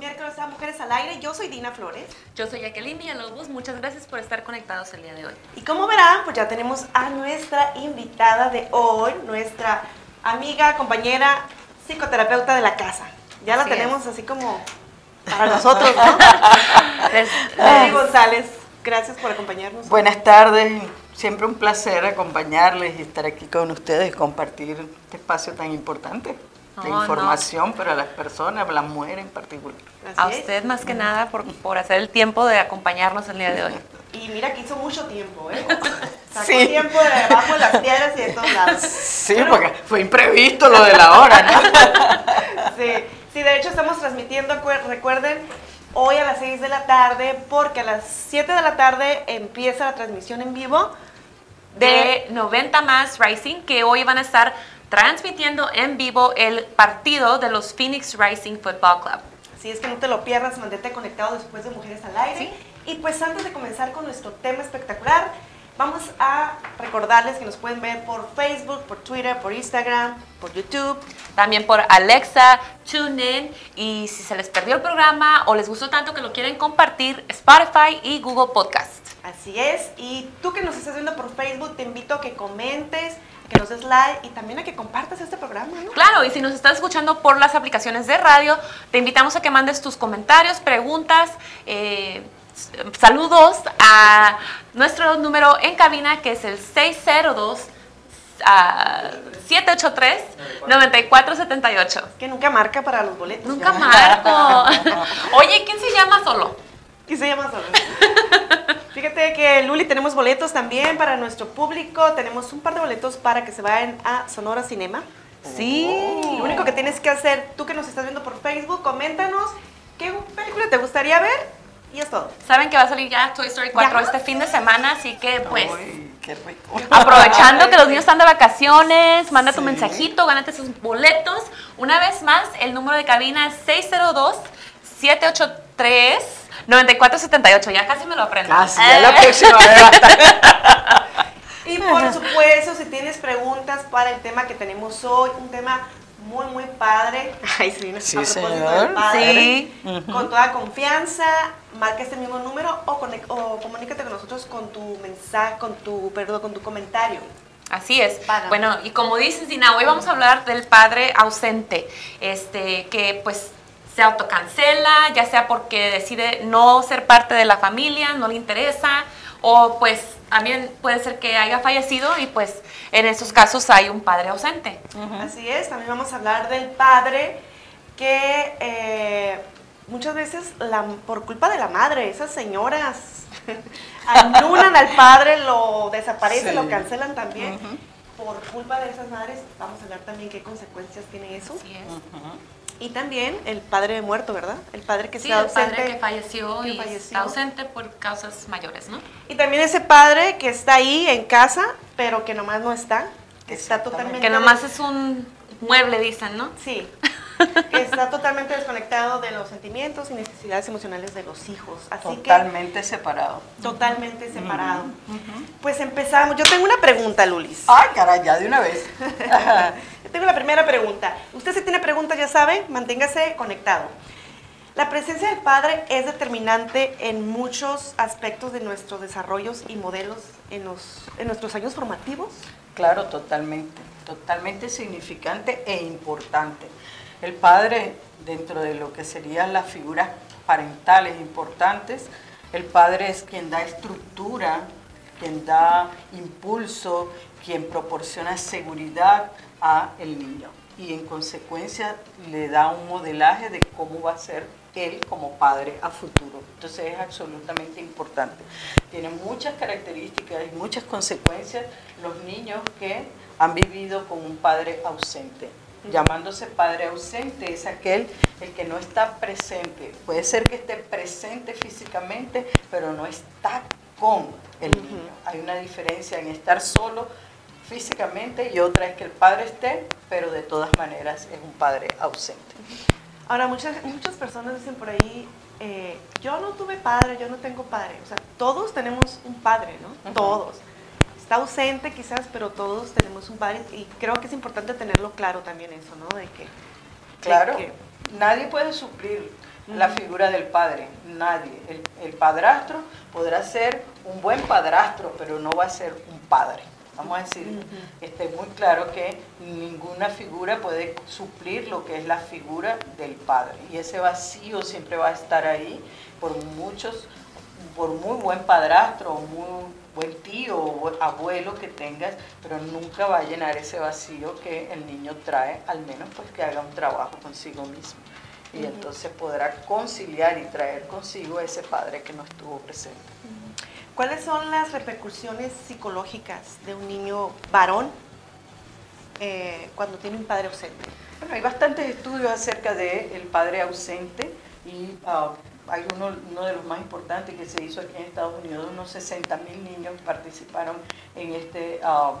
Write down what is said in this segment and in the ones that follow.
miércoles a Mujeres al Aire. Yo soy Dina Flores. Yo soy Jacqueline Villalobos. Muchas gracias por estar conectados el día de hoy. Y como verán, pues ya tenemos a nuestra invitada de hoy, nuestra amiga, compañera, psicoterapeuta de la casa. Ya la tenemos así como para nosotros, ¿no? Lili González, gracias por acompañarnos. Buenas tardes, siempre un placer acompañarles y estar aquí con ustedes y compartir este espacio tan importante de No, información para las personas, para las mujeres en particular. Así A es. usted más que nada por, por hacer el tiempo de acompañarnos el día de hoy. Y mira que hizo mucho tiempo, ¿eh? Sacó Sí. tiempo de debajo de las piedras y de todos lados. Sí, porque fue imprevisto lo de la hora, ¿no? Sí, sí, de hecho estamos transmitiendo, recuerden, hoy a las 6 de la tarde, porque a las 7 de la tarde empieza la transmisión en vivo De 90 más Rising, que hoy van a estar transmitiendo en vivo el partido de los Phoenix Rising Football Club. Así es que no te lo pierdas, mantente conectado después de Mujeres al Aire. Y pues antes de comenzar con nuestro tema espectacular, vamos a recordarles que nos pueden ver por Facebook, por Twitter, por Instagram, por YouTube. También por Alexa, TuneIn y si se les perdió el programa o les gustó tanto que lo quieren compartir, Spotify y Google Podcast. Así es. Y tú que nos estás viendo por Facebook, te invito a que comentes, que nos des like y también a que compartas este programa, ¿no? Claro, y si nos estás escuchando por las aplicaciones de radio, te invitamos a que mandes tus comentarios, preguntas, eh, saludos a nuestro número en cabina que es el 602 ah, 783-9478. Que nunca marca para los boletos. Nunca marco. Oye, ¿quién se llama solo? ¿Qué se llama solo? Fíjate que Luli tenemos boletos también para nuestro público. Tenemos un par de boletos para que se vayan a Sonora Cinema. Sí. Lo único que tienes que hacer, tú que nos estás viendo por Facebook, coméntanos qué película te gustaría ver y es todo. Saben que va a salir ya Toy Story 4 ¿Ya? este fin de semana, así que pues... Uy, qué rico. Aprovechando que los niños están de vacaciones, manda tu mensajito, gánate sus boletos. Una vez más, el número de cabina es 602-783-9478. Ya casi me lo aprendo. Casi, ya Eh. la próxima vez va a estar. Y por supuesto, si tienes preguntas para el tema que tenemos hoy, un tema muy, muy padre. Ay, sí, Sí, a propósito señor. del padre. Sí. Con toda confianza, marca este mismo número o, o comunícate con nosotros con tu mensaje, con tu, perdón, con tu comentario. Así es. Para. Bueno, y como dices, Dina, hoy vamos a hablar del padre ausente, este, que pues se autocancela, ya sea porque decide no ser parte de la familia, no le interesa, o pues también puede ser que haya fallecido y pues en esos casos hay un padre ausente. Así es, también vamos a hablar del padre que eh, muchas veces la- por culpa de la madre, esas señoras anulan al padre, lo desaparecen, Sí. lo cancelan también. Por culpa de esas madres, vamos a hablar también qué consecuencias tiene eso. Así es. Y también el padre muerto, ¿verdad? El padre que Sí, está el ausente. padre que falleció que y falleció. está ausente por causas mayores, ¿no? Y también ese padre que está ahí en casa, pero que nomás no está, que está totalmente... Que nomás es un mueble, dicen, ¿no? Sí, está totalmente desconectado de los sentimientos y necesidades emocionales de los hijos. Así Totalmente separado. totalmente separado. Pues empezamos. Yo tengo una pregunta, Lulis. Ay, caray, ya de una vez. Yo tengo la primera pregunta. Usted si tiene preguntas, ya sabe, manténgase conectado. La presencia del padre es determinante en muchos aspectos de nuestros desarrollos y modelos en, los, en nuestros años formativos. Claro, totalmente, totalmente significante e importante. El padre, dentro de lo que serían las figuras parentales importantes, el padre es quien da estructura, quien da impulso, quien proporciona seguridad a el niño y en consecuencia le da un modelaje de cómo va a ser él como padre a futuro. Entonces es absolutamente importante. Tiene muchas características y muchas consecuencias los niños que han vivido con un padre ausente. Llamándose padre ausente es aquel el que no está presente. Puede ser que esté presente físicamente, pero no está con el niño. Hay una diferencia en estar solo físicamente y otra es que el padre esté, pero de todas maneras es un padre ausente. Ahora, muchas, muchas personas dicen por ahí, eh, yo no tuve padre, yo no tengo padre. O sea, todos tenemos un padre, ¿no? Todos. Está ausente quizás, pero todos tenemos un padre y creo que es importante tenerlo claro también eso, ¿no? De que... de Claro. que- nadie puede suplir la figura del padre, nadie. El, padrastro podrá ser un buen padrastro, pero no va a ser un padre. Vamos a decir, esté muy claro que ninguna figura puede suplir lo que es la figura del padre. Y ese vacío siempre va a estar ahí por muchos, por muy buen padrastro, muy buen tío o abuelo que tengas, pero nunca va a llenar ese vacío que el niño trae, al menos pues que haga un trabajo consigo mismo. Y entonces podrá conciliar y traer consigo a ese padre que no estuvo presente. ¿Cuáles son las repercusiones psicológicas de un niño varón eh, cuando tiene un padre ausente? Bueno, hay bastantes estudios acerca del el padre ausente y uh, hay uno, de los más importantes que se hizo aquí en Estados Unidos, unos 60 mil niños participaron en este uh,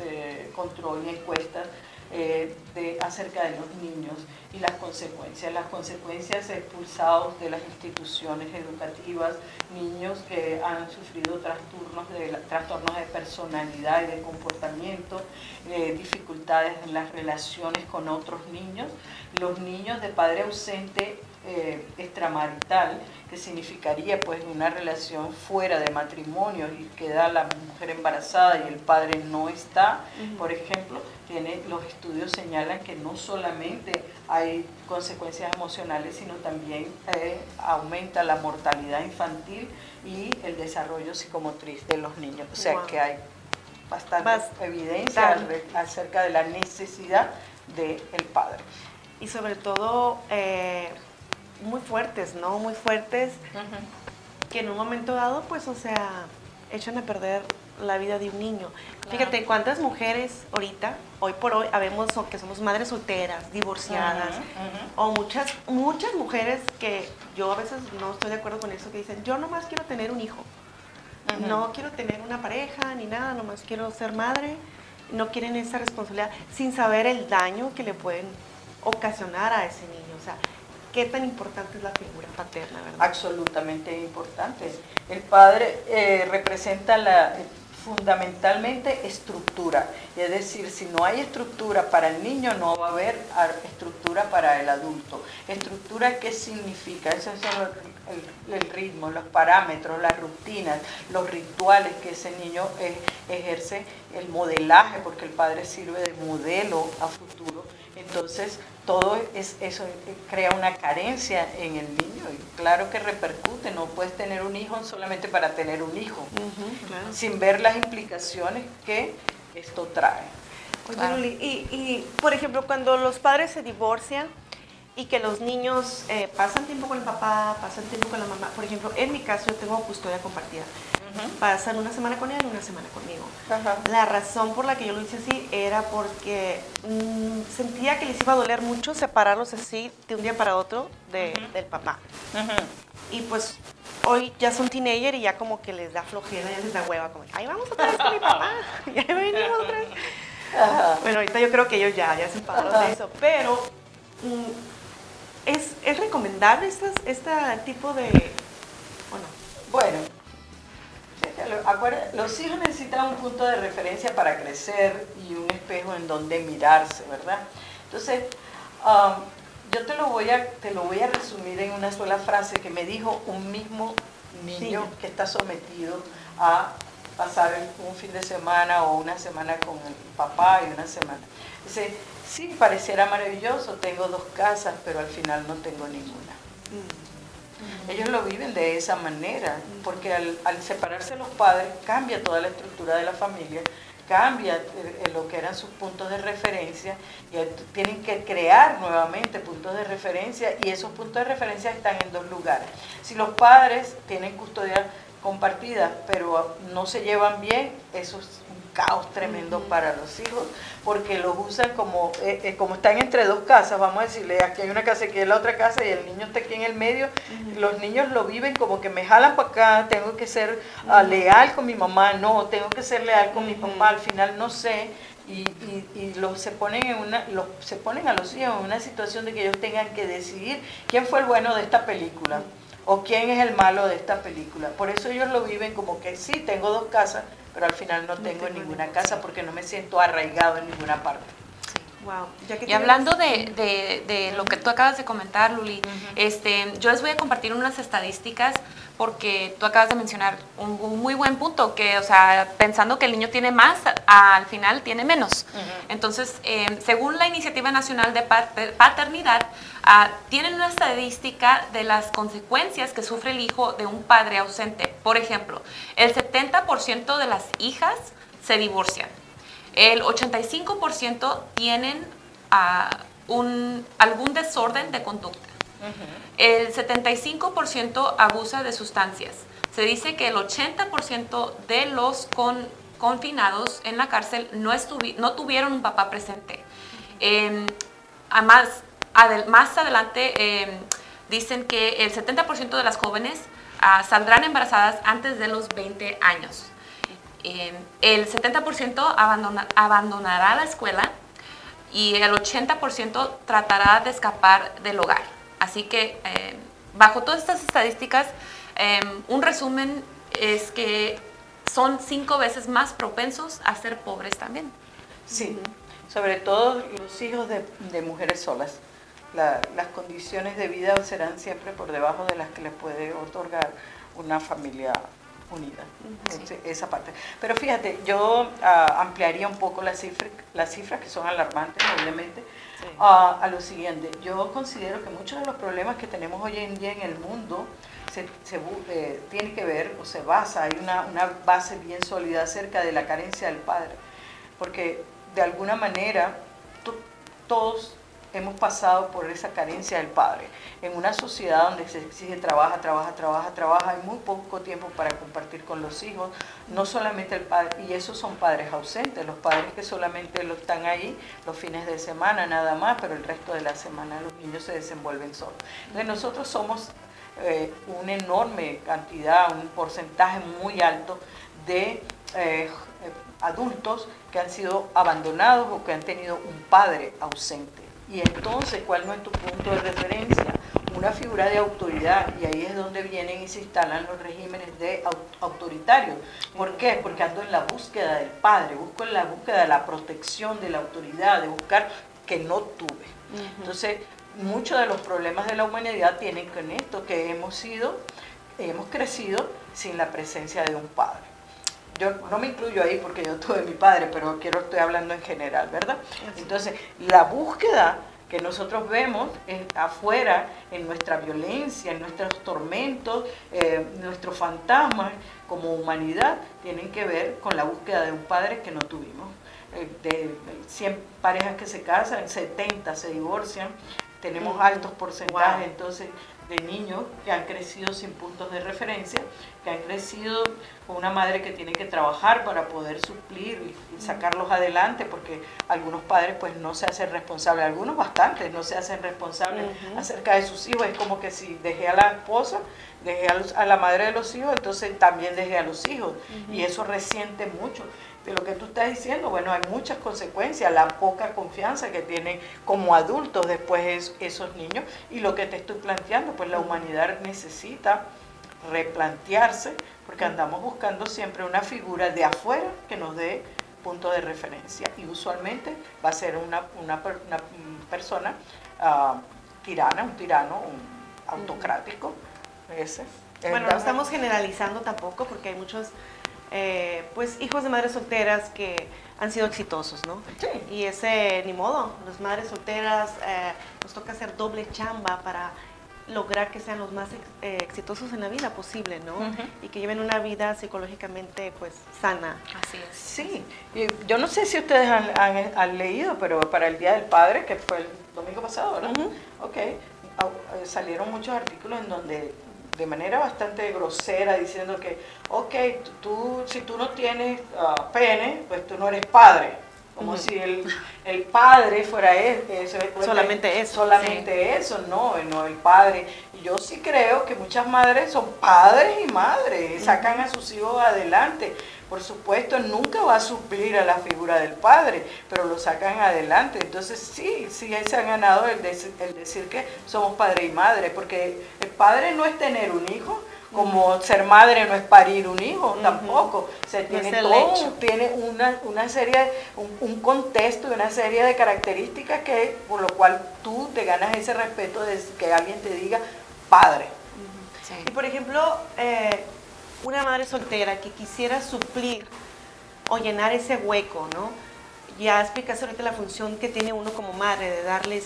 eh, control y encuestas eh, de, acerca de los niños y las consecuencias. Las consecuencias expulsados de las instituciones educativas, niños que han sufrido trastornos de, trastornos de personalidad y de comportamiento, eh, dificultades en las relaciones con otros niños, los niños de padre ausente eh, extramarital, que significaría pues una relación fuera de matrimonio y queda la mujer embarazada y el padre no está, por ejemplo, tiene, los estudios señalan que no solamente hay consecuencias emocionales, sino también eh, aumenta la mortalidad infantil y el desarrollo psicomotriz de los niños. O sea que hay bastante evidencia acerca de la necesidad del padre. Y sobre todo... Eh, muy fuertes, ¿no? Muy fuertes, que en un momento dado, pues, o sea, echan a perder la vida de un niño. Fíjate cuántas mujeres ahorita, hoy por hoy, habemos que somos madres solteras, divorciadas, o muchas, muchas mujeres que yo a veces no estoy de acuerdo con eso, que dicen, yo nomás quiero tener un hijo, no quiero tener una pareja ni nada, nomás quiero ser madre, no quieren esa responsabilidad sin saber el daño que le pueden ocasionar a ese niño. O sea, ¿Qué tan importante es la figura paterna, verdad? Absolutamente importante. El padre eh, representa la, fundamentalmente estructura. Es decir, si no hay estructura para el niño, no va a haber estructura para el adulto. ¿Estructura qué significa? Eso es el, ritmo, los parámetros, las rutinas, los rituales que ese niño eh, ejerce, el modelaje, porque el padre sirve de modelo a futuro. Entonces, todo es, eso crea una carencia en el niño y claro que repercute, no puedes tener un hijo solamente para tener un hijo, sin ver las implicaciones que esto trae. y, y, por ejemplo, cuando los padres se divorcian y que los niños eh, pasan tiempo con el papá, pasan tiempo con la mamá, por ejemplo, en mi caso yo tengo custodia compartida pasan una semana con él y una semana conmigo. La razón por la que yo lo hice así era porque mm, sentía que les iba a doler mucho separarlos así de un día para otro del papá. Y pues hoy ya son teenager y ya como que les da flojera, ya les da hueva, como, ay, vamos otra vez con mi papá, ya venimos otra vez. Bueno, ahorita yo creo que ellos ya, ya se empadaron de eso, pero mm, ¿es, ¿es, recomendable este, este tipo de... Bueno los hijos necesitan un punto de referencia para crecer y un espejo en donde mirarse, ¿verdad? Entonces, um, yo te lo, voy a, te lo voy a resumir en una sola frase que me dijo un mismo niño que está sometido a pasar un fin de semana o una semana con el papá y una semana. Dice, sí, pareciera maravilloso, tengo dos casas, pero al final no tengo ninguna. Mm. Ellos lo viven de esa manera, porque al, separarse los padres cambia toda la estructura de la familia, cambia eh, lo que eran sus puntos de referencia y tienen que crear nuevamente puntos de referencia y esos puntos de referencia están en dos lugares. Si los padres tienen custodia compartida pero no se llevan bien, eso es caos tremendo para los hijos, porque los usan como, eh, eh, como están entre dos casas, vamos a decirle, aquí hay una casa, aquí hay la otra casa y el niño está aquí en el medio, los niños lo viven como que me jalan para acá, tengo que ser ah, leal con mi mamá, no, tengo que ser leal con mi papá, al final no sé, y, y, los, se, ponen en una, los, se ponen a los hijos en una situación de que ellos tengan que decidir quién fue el bueno de esta película o quién es el malo de esta película. Por eso ellos lo viven como que sí, tengo dos casas, pero al final no tengo ninguna casa porque no me siento arraigado en ninguna parte. Wow. y hablando de, lo que tú acabas de comentar, Luli, este, yo les voy a compartir unas estadísticas porque tú acabas de mencionar un, muy buen punto, que, o sea, pensando que el niño tiene más, al final tiene menos. Entonces, em, según la Iniciativa Nacional de Paternidad, ah, tienen una estadística de las consecuencias que sufre el hijo de un padre ausente. Por ejemplo, el 70% de las hijas se divorcian. El 85% tienen ah, un, algún desorden de conducta. El 75% abusa de sustancias. Se dice que el 80% de los confinados en la cárcel no, no tuvieron un papá presente. Em, además, más adelante em, dicen que el 70% de las jóvenes ah, saldrán embarazadas antes de los 20 años. Em, el 70% abandonará la escuela y el 80% tratará de escapar del hogar. Así que em, bajo todas estas estadísticas, em, un resumen es que son cinco veces más propensos a ser pobres también. Sí, sobre todo los hijos de, mujeres solas. las condiciones de vida serán siempre por debajo de las que les puede otorgar una familia unida, esa parte. Pero fíjate, yo ah, ampliaría un poco las cifras, las cifras que son alarmantes, obviamente, ah, a lo siguiente. Yo considero que muchos de los problemas que tenemos hoy en día en el mundo se, se eh, tiene que ver o se basa, hay una, una base bien sólida acerca de la carencia del padre, porque de alguna manera todos hemos pasado por esa carencia del padre. En una sociedad donde se exige trabaja, trabaja, trabaja, trabaja, hay muy poco tiempo para compartir con los hijos, no solamente el padre, y esos son padres ausentes, los padres que solamente lo están ahí los fines de semana nada más, pero el resto de la semana los niños se desenvuelven solos. Entonces nosotros somos eh, una enorme cantidad, un porcentaje muy alto de eh, adultos que han sido abandonados o que han tenido un padre ausente. Y entonces, ¿cuál no es tu punto de referencia? Una figura de autoridad, y ahí es donde vienen y se instalan los regímenes de autoritarios. ¿Por qué? Porque ando en la búsqueda del padre, busco en la búsqueda de la protección de la autoridad, de buscar que no tuve. Entonces, muchos de los problemas de la humanidad tienen con esto, que hemos sido, hemos crecido sin la presencia de un padre yo no me incluyo ahí porque yo tuve mi padre, pero quiero estoy hablando en general, ¿verdad? Entonces, la búsqueda que nosotros vemos afuera, en nuestra violencia, en nuestros tormentos, eh, nuestros fantasmas como humanidad, tienen que ver con la búsqueda de un padre que no tuvimos. Eh, de 100 parejas que se casan, 70 se divorcian, tenemos altos porcentajes, entonces de niños que han crecido sin puntos de referencia, que han crecido con una madre que tiene que trabajar para poder suplir y, sacarlos adelante, porque algunos padres pues no se hacen responsables, algunos bastantes no se hacen responsables acerca de sus hijos, es como que si dejé a la esposa, dejé a, la madre de los hijos, entonces también dejé a los hijos, y eso resiente mucho de lo que tú estás diciendo, bueno, hay muchas consecuencias, la poca confianza que tienen como adultos después esos niños y lo que te estoy planteando, pues la humanidad necesita replantearse porque andamos buscando siempre una figura de afuera que nos dé punto de referencia y usualmente va a ser una, una, persona uh, tirana, un tirano, un autocrático. Ese. Bueno, no estamos generalizando tampoco porque hay muchos eh, pues hijos de madres solteras que han sido exitosos, ¿no? Sí. Y ese, ni modo, las madres solteras eh, nos toca hacer doble chamba para lograr que sean los más eh, exitosos en la vida posible, ¿no? Y que lleven una vida psicológicamente, pues, sana. Así es. Sí, yo no sé si ustedes han, leído, pero para el Día del Padre, que fue el domingo pasado, ¿verdad? Ok, salieron muchos artículos en donde de manera bastante grosera diciendo que, ok, tú, si tú no tienes uh, pene, pues tú no eres padre. Como si el, el, padre fuera él, solamente eso. Solamente eso, no, no el padre. Y yo sí creo que muchas madres son padres y madres, sacan a sus hijos adelante. Por supuesto, nunca va a suplir a la figura del padre, pero lo sacan adelante. Entonces, sí, sí se han ganado el, el decir que somos padre y madre, porque el padre no es tener un hijo, Como ser madre no es parir un hijo, tampoco. Se tiene todo, hecho. tiene una, una serie, un, un contexto y una serie de características que, por lo cual tú te ganas ese respeto de que alguien te diga padre. Sí. Y por ejemplo, eh, una madre soltera que quisiera suplir o llenar ese hueco, ¿no? Ya explicaste ahorita la función que tiene uno como madre de darles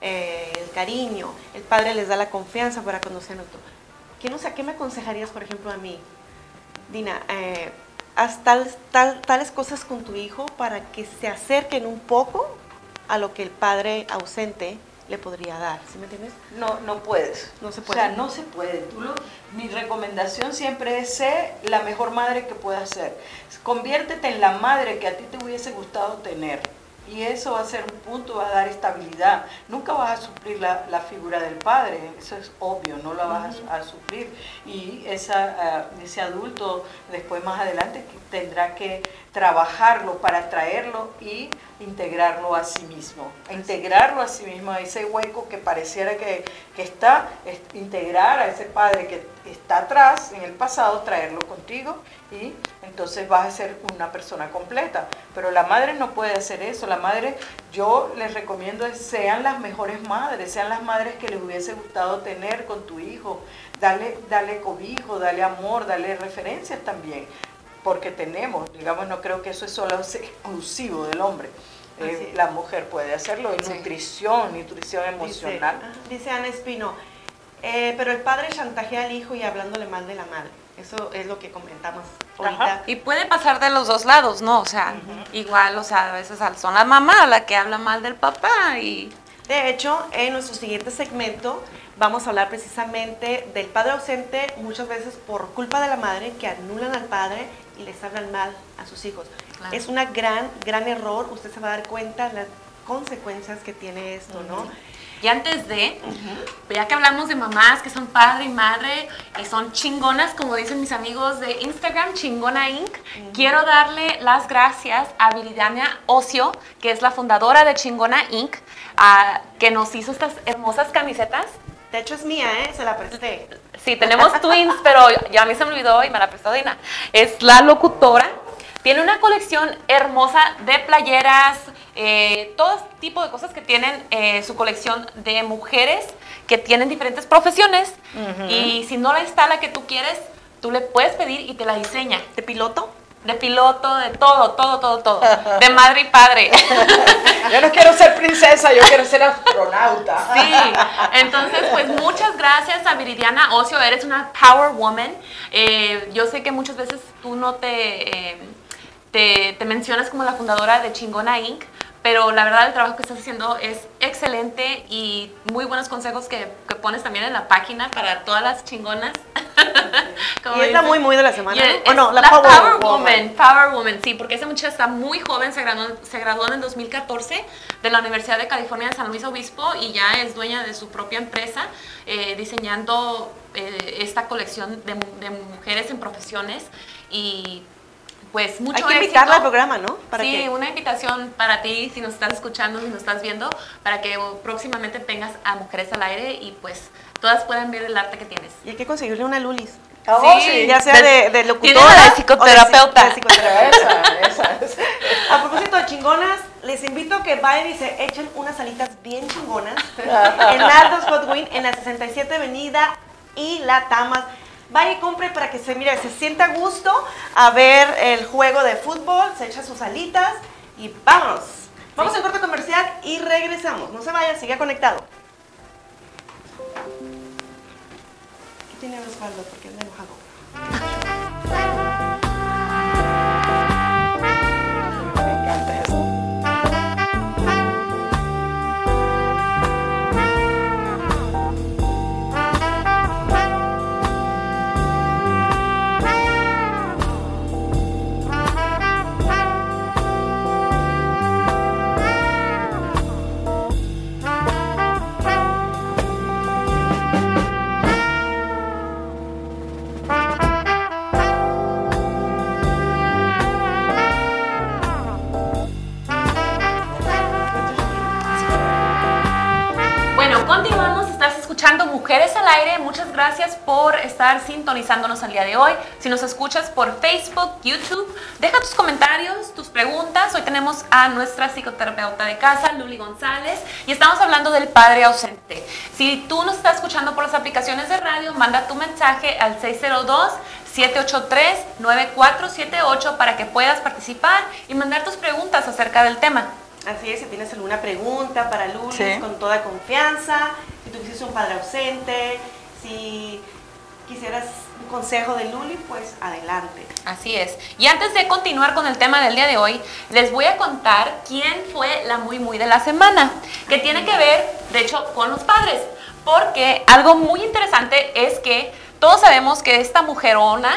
eh, el cariño, el padre les da la confianza para conocernos. ¿Qué, no sé, ¿Qué me aconsejarías, por ejemplo, a mí, Dina? Eh, haz tal- tales cosas con tu hijo para que se acerquen un poco a lo que el padre ausente le podría dar, ¿sí me entiendes? No, no puedes. No se O puede. sea, no se puede. Tú lo- mi recomendación siempre es ser la mejor madre que puedas ser. Conviértete en la madre que a ti te hubiese gustado tener. Y eso va a ser un punto, va a dar estabilidad. Nunca vas a suplir la, la figura del padre, eso es obvio, no la vas a, a suplir. Y esa, ah, ese adulto después más adelante tendrá que trabajarlo para traerlo y integrarlo a sí mismo. Integrarlo a sí mismo, a ese hueco que pareciera que, que está, es integrar a ese padre que está atrás en el pasado, traerlo contigo y entonces vas a ser una persona completa. Pero la madre no puede hacer eso. La madre, yo les recomiendo sean las mejores madres, sean las madres que les hubiese gustado tener con tu hijo. Dale, dale cobijo, dale amor, dale referencias también. Porque tenemos, digamos, no creo que eso es solo exclusivo del hombre. Eh, la mujer puede hacerlo, y Sí. nutrición, nutrición emocional. Dice, ajá, dice Ana Espino, eh, pero el padre chantajea al hijo y hablándole mal de la madre. Eso es lo que comentamos ahorita. Ajá. Y puede pasar de los dos lados, ¿no? O sea, igual, o sea, a veces son la mamá la que habla mal del papá y... De hecho, en nuestro siguiente segmento vamos a hablar precisamente del padre ausente, muchas veces por culpa de la madre, que anulan al padre y les hablan mal a sus hijos. Claro. Es una gran, gran error. Usted se va a dar cuenta las consecuencias que tiene esto, ¿no? Y antes de, ya que hablamos de mamás que son padre y madre y son chingonas, como dicen mis amigos de Instagram, Chingona Inc., quiero darle las gracias a Viridiana Ocio, que es la fundadora de Chingona Inc., a- que nos hizo estas hermosas camisetas. De hecho, es mía, ¿eh? Se la presté. Sí, tenemos twins, pero ya a mí se me olvidó y me la prestó Dina. Es la locutora. Tiene una colección hermosa de playeras, eh, todo tipo de cosas que tienen eh, su colección de mujeres que tienen diferentes profesiones. Y si no está la que tú quieres, tú le puedes pedir y te la diseña. ¿De piloto? De piloto, de todo, todo, todo, todo. De madre y padre. Yo no quiero ser princesa, yo quiero ser astronauta. Sí, entonces pues muchas gracias a Viridiana Ocio, eres una power woman. Eh, yo sé que muchas veces tú no te, eh, te, te mencionas como la fundadora de Chingona Inc., pero la verdad el trabajo que estás haciendo es excelente y muy buenos consejos que, que pones también en la página para todas las chingonas. Y es la muy, muy de la semana, ¿O no? La, La Power, Power Woman. Woman. Power Woman, sí, porque esa muchacha está muy joven, se graduó, se graduó en el 2014 de la Universidad de California de San Luis Obispo y ya es dueña de su propia empresa eh, diseñando eh, esta colección de, de mujeres en profesiones y pues mucho Hay que éxito. invitarla al programa, ¿no? Para sí, una invitación para ti, si nos estás escuchando, si nos estás viendo, para que próximamente tengas a Mujeres al Aire y pues todas puedan ver el arte que tienes. Y hay que conseguirle una Lulis. Oh, Sí, sí. Ya sea De- de, de tiene locutora de o de psicoterapeuta. psi- de psicoterapeuta. Esa, esa, esa. A propósito de chingonas, les invito a que vayan y se echen unas alitas bien chingonas en Aldos Hot Wing en la 67 Avenida y La Tamas. Vaya y compre para que se mire, se sienta a gusto a ver el juego de fútbol, se echa sus alitas y vámonos. Vamos en corte comercial y regresamos. No se vaya, siga conectado. ¿Qué tiene Osvaldo? Porque anda enojado. Muchas gracias por estar sintonizándonos al día de hoy. Si nos escuchas por Facebook, YouTube, deja tus comentarios, tus preguntas. Hoy tenemos a nuestra psicoterapeuta de casa, Luli González, y estamos hablando del padre ausente. Si tú nos estás escuchando por las aplicaciones de radio, manda tu mensaje al 602 783-9478 para que puedas participar y mandar tus preguntas acerca del tema. Así es, si tienes alguna pregunta para Lulis, con toda confianza, si tuvieses un padre ausente, si quisieras un consejo de Luli, pues adelante. Así es. Y antes de continuar con el tema del día de hoy, les voy a contar quién fue la muy muy de la semana, que tiene que ver, de hecho, con los padres. Porque algo muy interesante es que todos sabemos que esta mujerona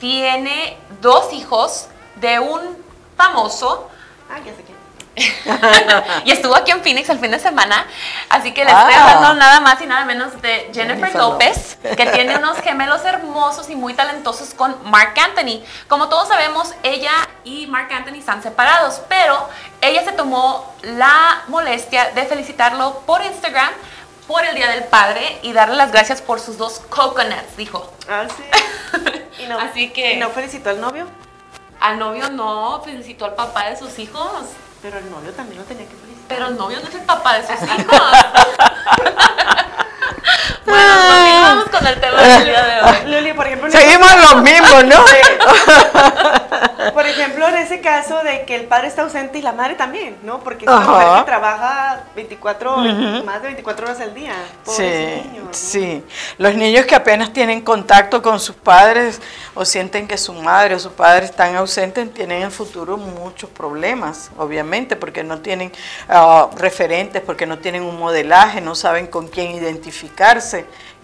tiene dos hijos de un famoso. Ah, ya sé. y estuvo aquí en Phoenix el fin de semana, así que les estoy ah. hablando nada más y nada menos de Jennifer, López, que tiene unos gemelos hermosos y muy talentosos con Mark Anthony. Como todos sabemos, ella y Mark Anthony están separados, pero ella se tomó la molestia de felicitarlo por Instagram por el Día del Padre y darle las gracias por sus dos coconuts, dijo. Ah, sí. ¿Y no, Así que, ¿Y no felicitó al novio? Al novio no, felicitó al papá de sus hijos. Pero el novio también lo tenía que felicitar. Pero el novio no es el papá de sus hijos. bueno, continuamos con el tema del día de hoy. Luli, por ejemplo. Seguimos los mismos, ¿no? por ejemplo, en ese caso de que el padre está ausente y la madre también, ¿no? Porque es una mujer que trabaja 24, más de 24 horas al día. Sí, sí. Los niños que apenas tienen contacto con sus padres o sienten que su madre o su padre están ausentes, tienen en el futuro muchos problemas, obviamente, porque no tienen ah, referentes, porque no tienen un modelaje, no saben con quién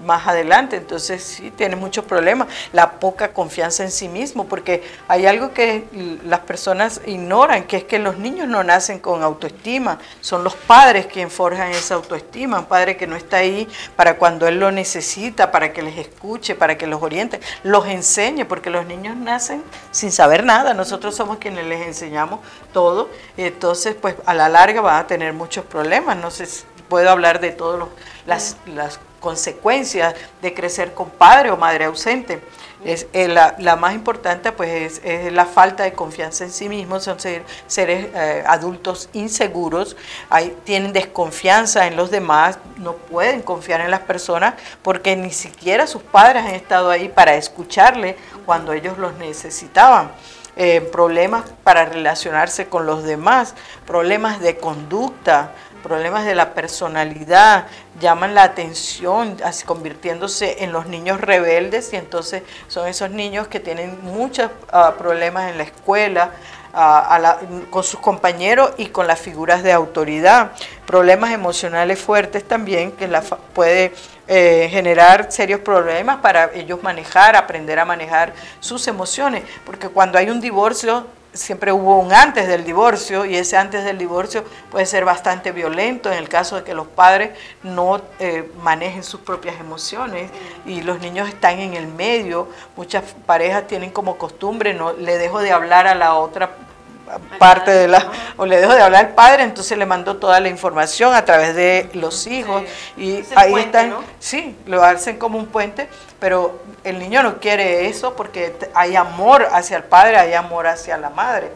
más adelante. Entonces sí, tiene muchos problemas. La poca confianza en sí mismo, porque hay algo que las personas ignoran, que es que los niños no nacen con autoestima, son los padres quienes forjan esa autoestima, un padre que no está ahí para cuando él lo necesita, para que les escuche, para que los oriente, los enseñe, porque los niños nacen sin saber nada, nosotros somos quienes les enseñamos todo, entonces pues a la larga van a tener muchos problemas, no sé si puedo hablar de todas las, consecuencias de crecer con padre o madre ausente. Es, eh, la, más importante pues es, la falta de confianza en sí mismos, son seres eh, adultos inseguros, hay, tienen desconfianza en los demás, no pueden confiar en las personas porque ni siquiera sus padres han estado ahí para escucharle cuando ellos los necesitaban. Eh, problemas para relacionarse con los demás, problemas de conducta, problemas de la personalidad llaman la atención, así convirtiéndose en los niños rebeldes y entonces son esos niños que tienen muchos ah, problemas en la escuela, ah, con sus compañeros y con las figuras de autoridad, problemas emocionales fuertes también que la, puede eh, generar serios problemas para ellos manejar, aprender a manejar sus emociones, porque cuando hay un divorcio siempre hubo un antes del divorcio y ese antes del divorcio puede ser bastante violento en el caso de que los padres no eh, manejen sus propias emociones y los niños están en el medio. Muchas parejas tienen como costumbre, no le dejo de hablar a la otra parte de la o le dejo de hablar al padre entonces le mando toda la información a través de los hijos. y ahí están sí lo hacen como un puente pero el niño no quiere eso porque hay amor hacia el padre hay amor hacia la madre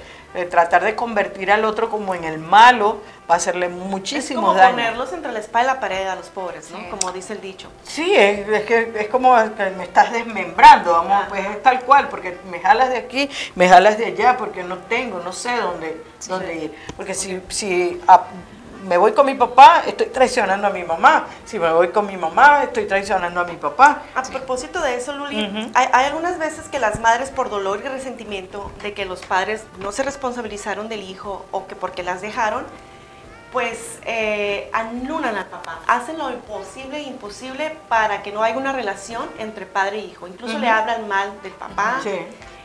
tratar de convertir al otro como en el malo va a hacerle muchísimo es como daño. ponerlos entre la espalda y la pared a los pobres, ¿no? Como dice el dicho. Sí, es, que es como que me estás desmembrando, vamos, pues es tal cual, porque me jalas de aquí, me jalas de allá, porque no tengo, no sé dónde, dónde ir. Porque si, si me voy con mi papá, estoy traicionando a mi mamá. Si me voy con mi mamá, estoy traicionando a mi papá. A propósito de eso, Luli, hay, algunas veces que las madres, por dolor y resentimiento de que los padres no se responsabilizaron del hijo o que porque las dejaron, pues eh, anulan al papá, hacen lo imposible e imposible para que no haya una relación entre padre e hijo. Incluso le hablan mal del papá. Sí.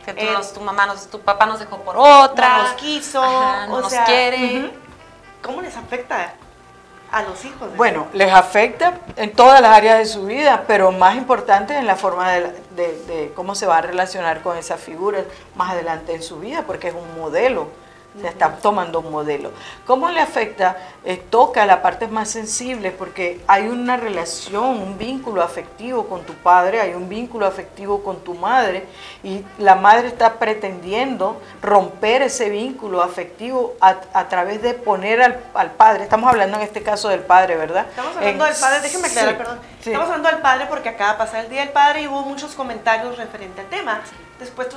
Que tu mamá nos, tu papá nos dejó por otra. No nos quiso, no nos quiere. ¿Cómo les afecta a los hijos? Bueno, les afecta en todas las áreas de su vida, pero más importante en la forma de, cómo se va a relacionar con esas figuras más adelante en su vida, porque es un modelo se está tomando un modelo. ¿Cómo le afecta? Eh, toca la parte más sensible porque hay una relación, un vínculo afectivo con tu padre, hay un vínculo afectivo con tu madre y la madre está pretendiendo romper ese vínculo afectivo a, través de poner al, padre, estamos hablando en este caso del padre, ¿verdad? Estamos hablando del padre, déjeme aclarar, perdón. Estamos hablando del padre porque acaba de pasar el Día del Padre y hubo muchos comentarios referente al tema. Después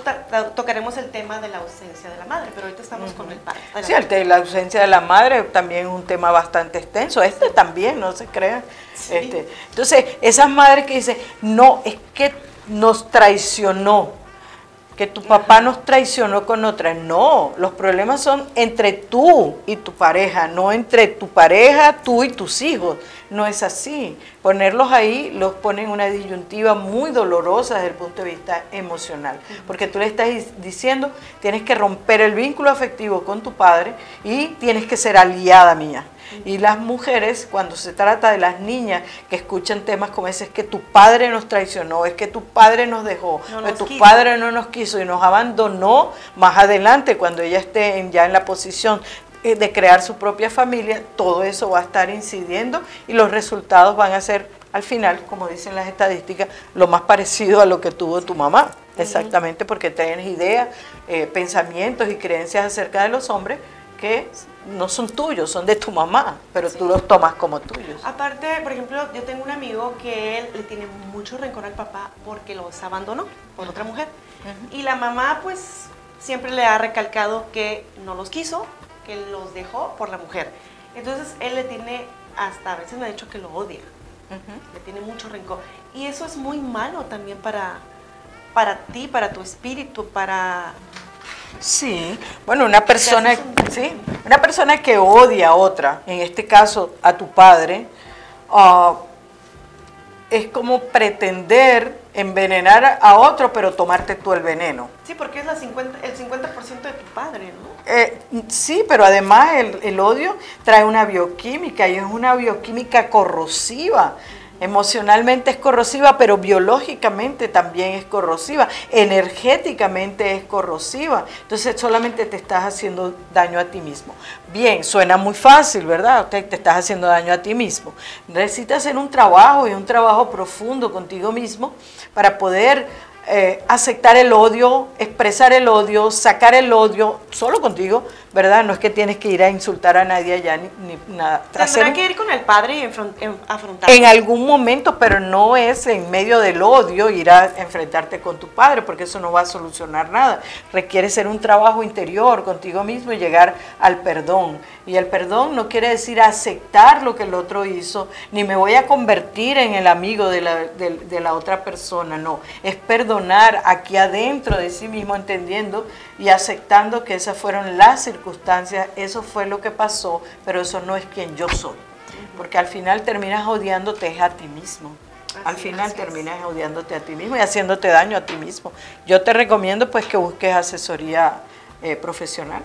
tocaremos el tema de la ausencia de la madre, pero ahorita estamos con el padre. Sí, el la ausencia de la madre también es un tema bastante extenso. Este también, no se crea. Este, entonces, esas madres que dicen, no, es que nos traicionó que tu papá nos traicionó con otra. No, los problemas son entre tú y tu pareja, no entre tu pareja, tú y tus hijos. No es así. Ponerlos ahí los pone en una disyuntiva muy dolorosa desde el punto de vista emocional. Porque tú le estás diciendo, tienes que romper el vínculo afectivo con tu padre y tienes que ser aliada mía. Y las mujeres, cuando se trata de las niñas que escuchan temas como ese, es que tu padre nos traicionó, es que tu padre nos dejó, que tu padre no nos quiso y nos abandonó, más adelante, cuando ella esté ya en la posición eh, de crear su propia familia, todo eso va a estar incidiendo y los resultados van a ser, al final, como dicen las estadísticas, lo más parecido a lo que tuvo tu mamá. Exactamente, porque tienes ideas, eh, pensamientos y creencias acerca de los hombres que no son tuyos, son de tu mamá, pero tú los tomas como tuyos. Aparte, por ejemplo, yo tengo un amigo que él le tiene mucho rencor al papá porque los abandonó por otra mujer. Y la mamá, pues, siempre le ha recalcado que no los quiso, que los dejó por la mujer. Entonces, él le tiene, hasta a veces me ha dicho que lo odia. Le tiene mucho rencor. Y eso es muy malo también para, para ti, para tu espíritu, para Sí, bueno, una persona, sí, una persona que odia a otra, en este caso a tu padre, ah, es como pretender envenenar a otro, pero tomarte tú el veneno. Sí, porque es la 50, el 50% de tu padre, ¿no? Eh, sí, pero además el, el, odio trae una bioquímica y es una bioquímica corrosiva Emocionalmente es corrosiva, pero biológicamente también es corrosiva, energéticamente es corrosiva. Entonces solamente te estás haciendo daño a ti mismo. Bien, suena muy fácil, ¿verdad? Te, te estás haciendo daño a ti mismo. Necesitas hacer un trabajo y un trabajo profundo contigo mismo para poder eh, aceptar el odio, expresar el odio, sacar el odio, solo contigo, ¿verdad? No es que tienes que ir a insultar a nadie allá ni, nada. Tendrá que ir con el padre y afrontar. En algún momento, pero no es en medio del odio ir a enfrentarte con tu padre, porque eso no va a solucionar nada. Requiere ser un trabajo interior contigo mismo y llegar al perdón. Y el perdón no quiere decir aceptar lo que el otro hizo, ni me voy a convertir en el amigo de la, de la otra persona, no. Es perdonar aquí adentro de sí mismo, entendiendo y aceptando que esas fueron las circunstancias, eso fue lo que pasó, pero eso no es quien yo soy. Porque al final terminas odiándote a ti mismo. al final terminas odiándote a ti mismo y haciéndote daño a ti mismo. Yo te recomiendo pues que busques asesoría eh, profesional.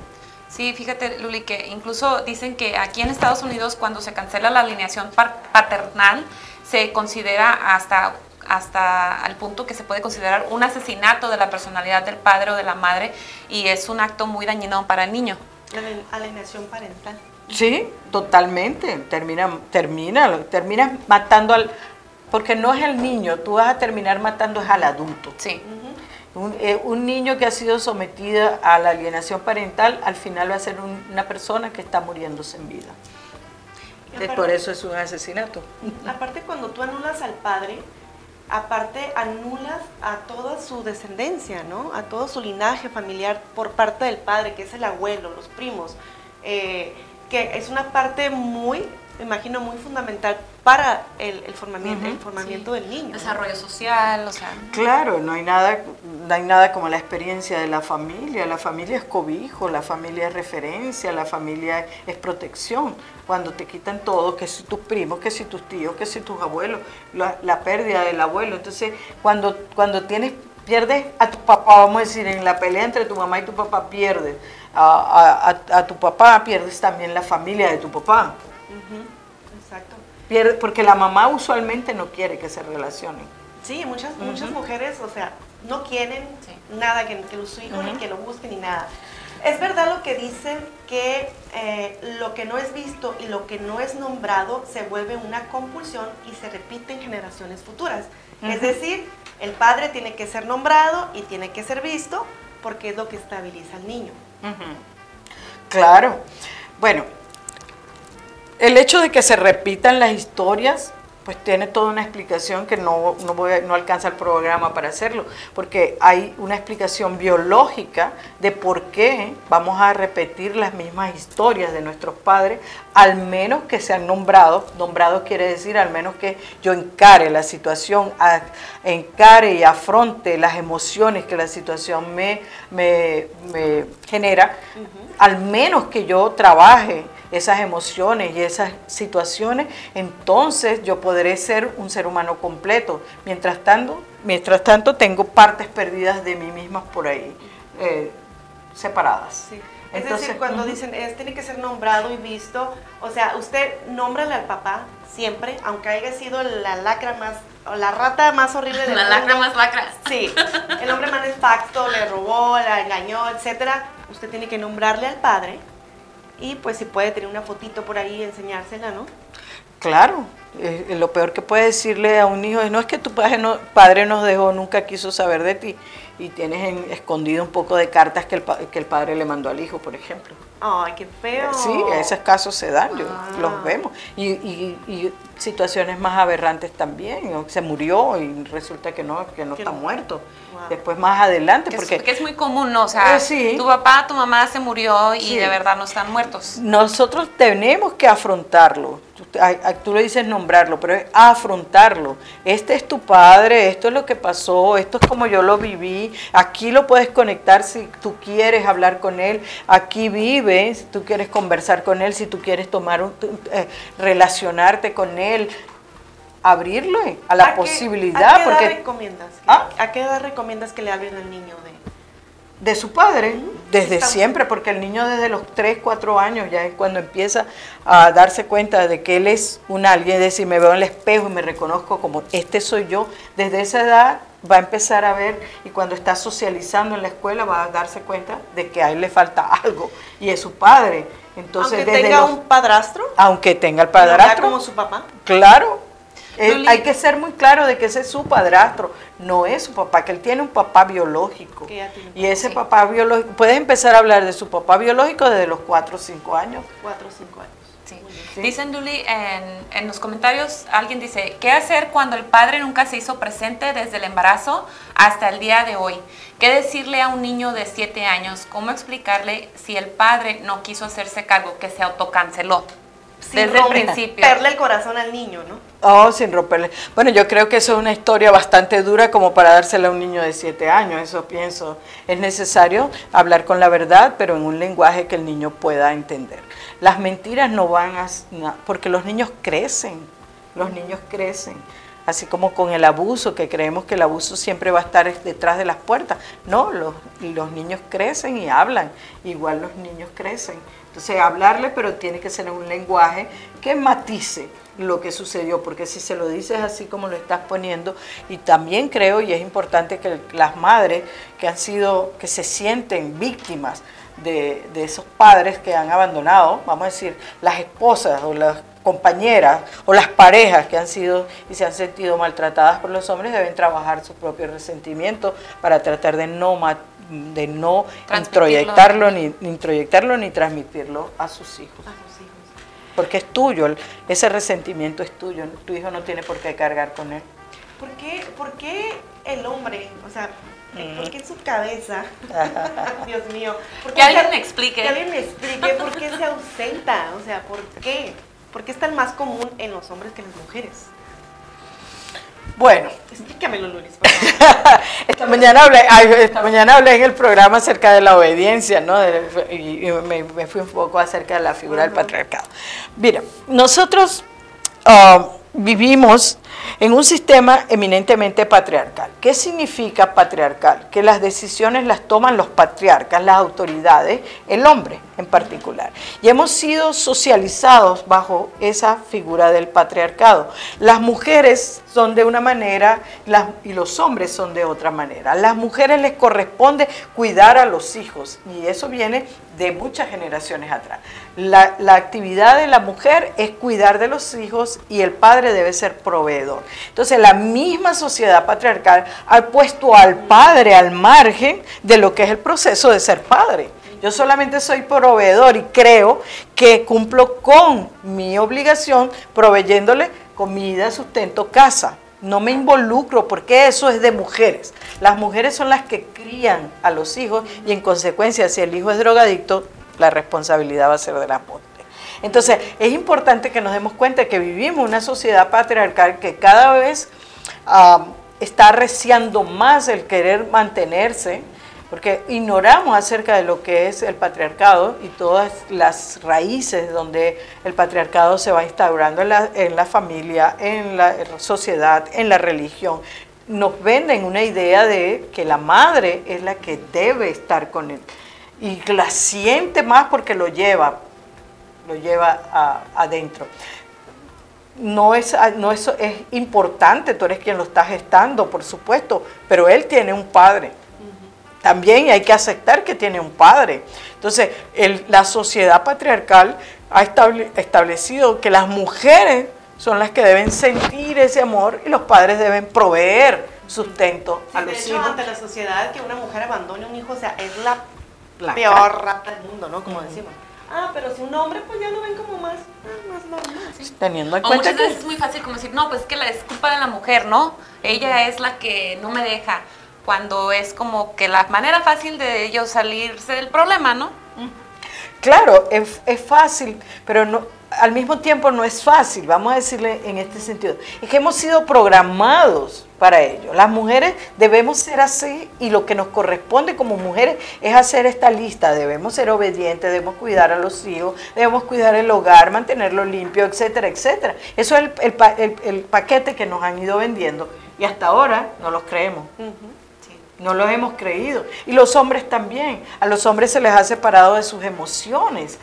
Sí, fíjate, Luli, que incluso dicen que aquí en Estados Unidos cuando se cancela la alineación paternal se considera hasta hasta el punto que se puede considerar un asesinato de la personalidad del padre o de la madre y es un acto muy dañino para el niño. La alienación parental. Sí, totalmente. Termina, termina, terminas matando al... Porque no es el niño, tú vas a terminar matando es al adulto. Sí. Eh, un, niño que ha sido sometido a la alienación parental, al final va a ser una persona que está muriéndose en vida. por eso es un asesinato. Aparte, cuando tú anulas al padre, aparte anulas a toda su descendencia, ¿no? A todo su linaje familiar por parte del padre, que es el abuelo, los primos, eh, que es una parte muy me imagino, muy fundamental para el, formamiento, el formamiento del niño. Desarrollo social, o sea. Claro, no hay, nada, no hay nada como la experiencia de la familia. La familia es cobijo, la familia es referencia, la familia es protección. Cuando te quitan todo, que si tus primos, que si tus tíos, que si tus abuelos, la, pérdida del abuelo. Entonces, cuando, cuando tienes, pierdes a tu papá, vamos a decir, en la pelea entre tu mamá y tu papá, pierdes a, a, a tu papá, pierdes también la familia de tu papá. Exacto. porque la mamá usualmente no quiere que se relacionen. Sí, muchas, muchas mujeres, o sea, no quieren nada que, que los hijos ni que lo busquen ni nada. Es verdad lo que dicen que eh, lo que no es visto y lo que no es nombrado se vuelve una compulsión y se repite en generaciones futuras. Es decir, el padre tiene que ser nombrado y tiene que ser visto porque es lo que estabiliza al niño. Claro. Bueno, el hecho de que se repitan las historias pues tiene toda una explicación que no, no, voy no alcanza el programa para hacerlo, porque hay una explicación biológica de por qué vamos a repetir las mismas historias de nuestros padres, al menos que sean nombrados. Nombrados quiere decir al menos que yo encare la situación, encare y afronte las emociones que la situación me, me, genera, al menos que yo trabaje esas emociones y esas situaciones, entonces yo podré ser un ser humano completo. Mientras tanto, mientras tanto tengo partes perdidas de mí misma por ahí, eh, separadas. Es decir, cuando dicen, es, tiene que ser nombrado y visto, o sea, usted nómbrale al papá siempre, aunque haya sido la lacra más, o la rata más horrible del la mundo. La lacra más lacra. Sí, el hombre más nefasto, le robó, la engañó, etcétera. Usted tiene que nombrarle al padre y pues si puede tener una fotito por ahí y enseñársela, ¿no? Claro, eh, lo peor que puede decirle a un hijo es no es que tu padre, no, padre nos dejó, nunca quiso saber de ti y tienes escondido un poco de cartas que el, que el padre le mandó al hijo, por ejemplo. Ay, qué feo. Sí, esos casos se dan, Ah. los vemos. Y, y, y, situaciones más aberrantes también. Se murió y resulta que no, que no está muerto. Después más adelante. Que porque, es, que es muy común, ¿no? O sea, Eh, sí. tu papá, tu mamá se murió y Sí. de verdad no están muertos. Nosotros tenemos que afrontarlo. Tú, tú le dices nombrarlo, pero es afrontarlo. Este es tu padre, esto es lo que pasó, esto es como yo lo viví. Aquí lo puedes conectar si tú quieres hablar con él. Aquí vive, si tú quieres conversar con él, si tú quieres tomar un, eh, relacionarte con él. Abrirle a la posibilidad. ¿A qué edad porque recomiendas? que- ¿Ah? ¿A qué edad recomiendas que le hablen al niño de...? De su padre, desde siempre, porque el niño desde los 3, 4 años ya es cuando empieza a darse cuenta de que él es un alguien, es decir, me veo en el espejo y me reconozco como este soy yo, desde esa edad va a empezar a ver y cuando está socializando en la escuela va a darse cuenta de que a él le falta algo y es su padre. Entonces, Aunque desde tenga los- un padrastro, aunque tenga el ¿lo vea padrastro, como su papá. Claro. Eh, hay que ser muy claro de que ese es su padrastro, no es su papá, que él tiene un papá biológico. Que ya tiene un Y ese sí. papá biológico, puedes empezar a hablar de su papá biológico desde los 4 o 5 años. Cuatro o cinco años. Sí. Sí. Dicen, Luli, en, en los comentarios, alguien dice, ¿qué hacer cuando el padre nunca se hizo presente desde el embarazo hasta el día de hoy? ¿Qué decirle a un niño de 7 años? ¿Cómo explicarle si el padre no quiso hacerse cargo, que se autocanceló? Sin Desde el romper- principio. Perle el corazón al niño, ¿no? Oh, sin romperle. Bueno, yo creo que eso es una historia bastante dura como para dársela a un niño de 7 años, eso pienso. Es necesario hablar con la verdad, pero en un lenguaje que el niño pueda entender. Las mentiras no van a... porque los niños crecen, los niños crecen. Así como con el abuso, que creemos que el abuso siempre va a estar detrás de las puertas. No, los, los niños crecen y hablan, igual los niños crecen. Entonces, hablarle, pero tiene que ser un lenguaje que matice lo que sucedió, porque si se lo dices así como lo estás poniendo, y también creo, y es importante que las madres que han sido, que se sienten víctimas de, de esos padres que han abandonado, vamos a decir, las esposas o las compañeras o las parejas que han sido y se han sentido maltratadas por los hombres deben trabajar su propio resentimiento para tratar de no ma- de no introyectarlo ni, ni introyectarlo ni transmitirlo a sus hijos A sus hijos. porque es tuyo el- ese resentimiento es tuyo tu hijo no tiene por qué cargar con él ¿Por qué, por qué el hombre, o sea, por qué en su cabeza, Dios mío, ¿por qué Que alguien me explique. Que alguien me explique por qué se ausenta, o sea, ¿por qué? ¿Por qué es tan más común en los hombres que en las mujeres? Bueno Explícamelo, Luis. Esta mañana hablé, ay, esta mañana hablé en el programa acerca de la obediencia, ¿no? De- y, y me, me fui un poco acerca de la figura del patriarcado. Mira, nosotros ah, vivimos en un sistema eminentemente patriarcal. ¿Qué significa patriarcal? Que las decisiones las toman los patriarcas, las autoridades, el hombre en particular. Y hemos sido socializados bajo esa figura del patriarcado. Las mujeres son de una manera y los hombres son de otra manera. A las mujeres les corresponde cuidar a los hijos y eso viene de muchas generaciones atrás. La, la, actividad de la mujer es cuidar de los hijos y el padre debe ser proveedor. Entonces la misma sociedad patriarcal ha puesto al padre al margen de lo que es el proceso de ser padre. Yo solamente soy proveedor y creo que cumplo con mi obligación proveyéndole comida, sustento, casa. No me involucro porque eso es de mujeres. Las mujeres son las que crían a los hijos y en consecuencia si el hijo es drogadicto, la responsabilidad va a ser de la mujer. Entonces es importante que nos demos cuenta que vivimos una sociedad patriarcal que cada vez ah, está arreciando más el querer mantenerse porque ignoramos acerca de lo que es el patriarcado y todas las raíces donde el patriarcado se va instaurando en la, familia, en la sociedad, en la religión. Nos venden una idea de que la madre es la que debe estar con él y la siente más porque lo lleva, lo lleva adentro. No es, no es, es importante, tú eres quien lo está gestando, por supuesto, pero él tiene un padre también hay que aceptar que tiene un padre. Entonces, la sociedad patriarcal ha establecido que las mujeres son las que deben sentir ese amor y los padres deben proveer sustento a los de hijos. ante la sociedad que una mujer abandone un hijo, o sea, es la, peor rata del mundo, ¿no? Como decimos. Ah, pero si un hombre, pues ya lo ven como más, ah, más normal. Teniendo en o cuenta muchas veces es muy fácil como decir, no, pues es que la es culpa de la mujer, ¿no? Ella es la que no me deja cuando es como que la manera fácil de ellos salirse del problema, ¿no? Claro, es, fácil, pero no, al mismo tiempo no es fácil, vamos a decirle en este sentido. Es que hemos sido programados para ello. Las mujeres debemos ser así y lo que nos corresponde como mujeres es hacer esta lista. Debemos ser obedientes, debemos cuidar a los hijos, debemos cuidar el hogar, mantenerlo limpio, etcétera, etcétera. Eso es el, paquete que nos han ido vendiendo y hasta ahora no los creemos. No lo hemos creído. Y los hombres también. A los hombres se les ha separado de sus emociones.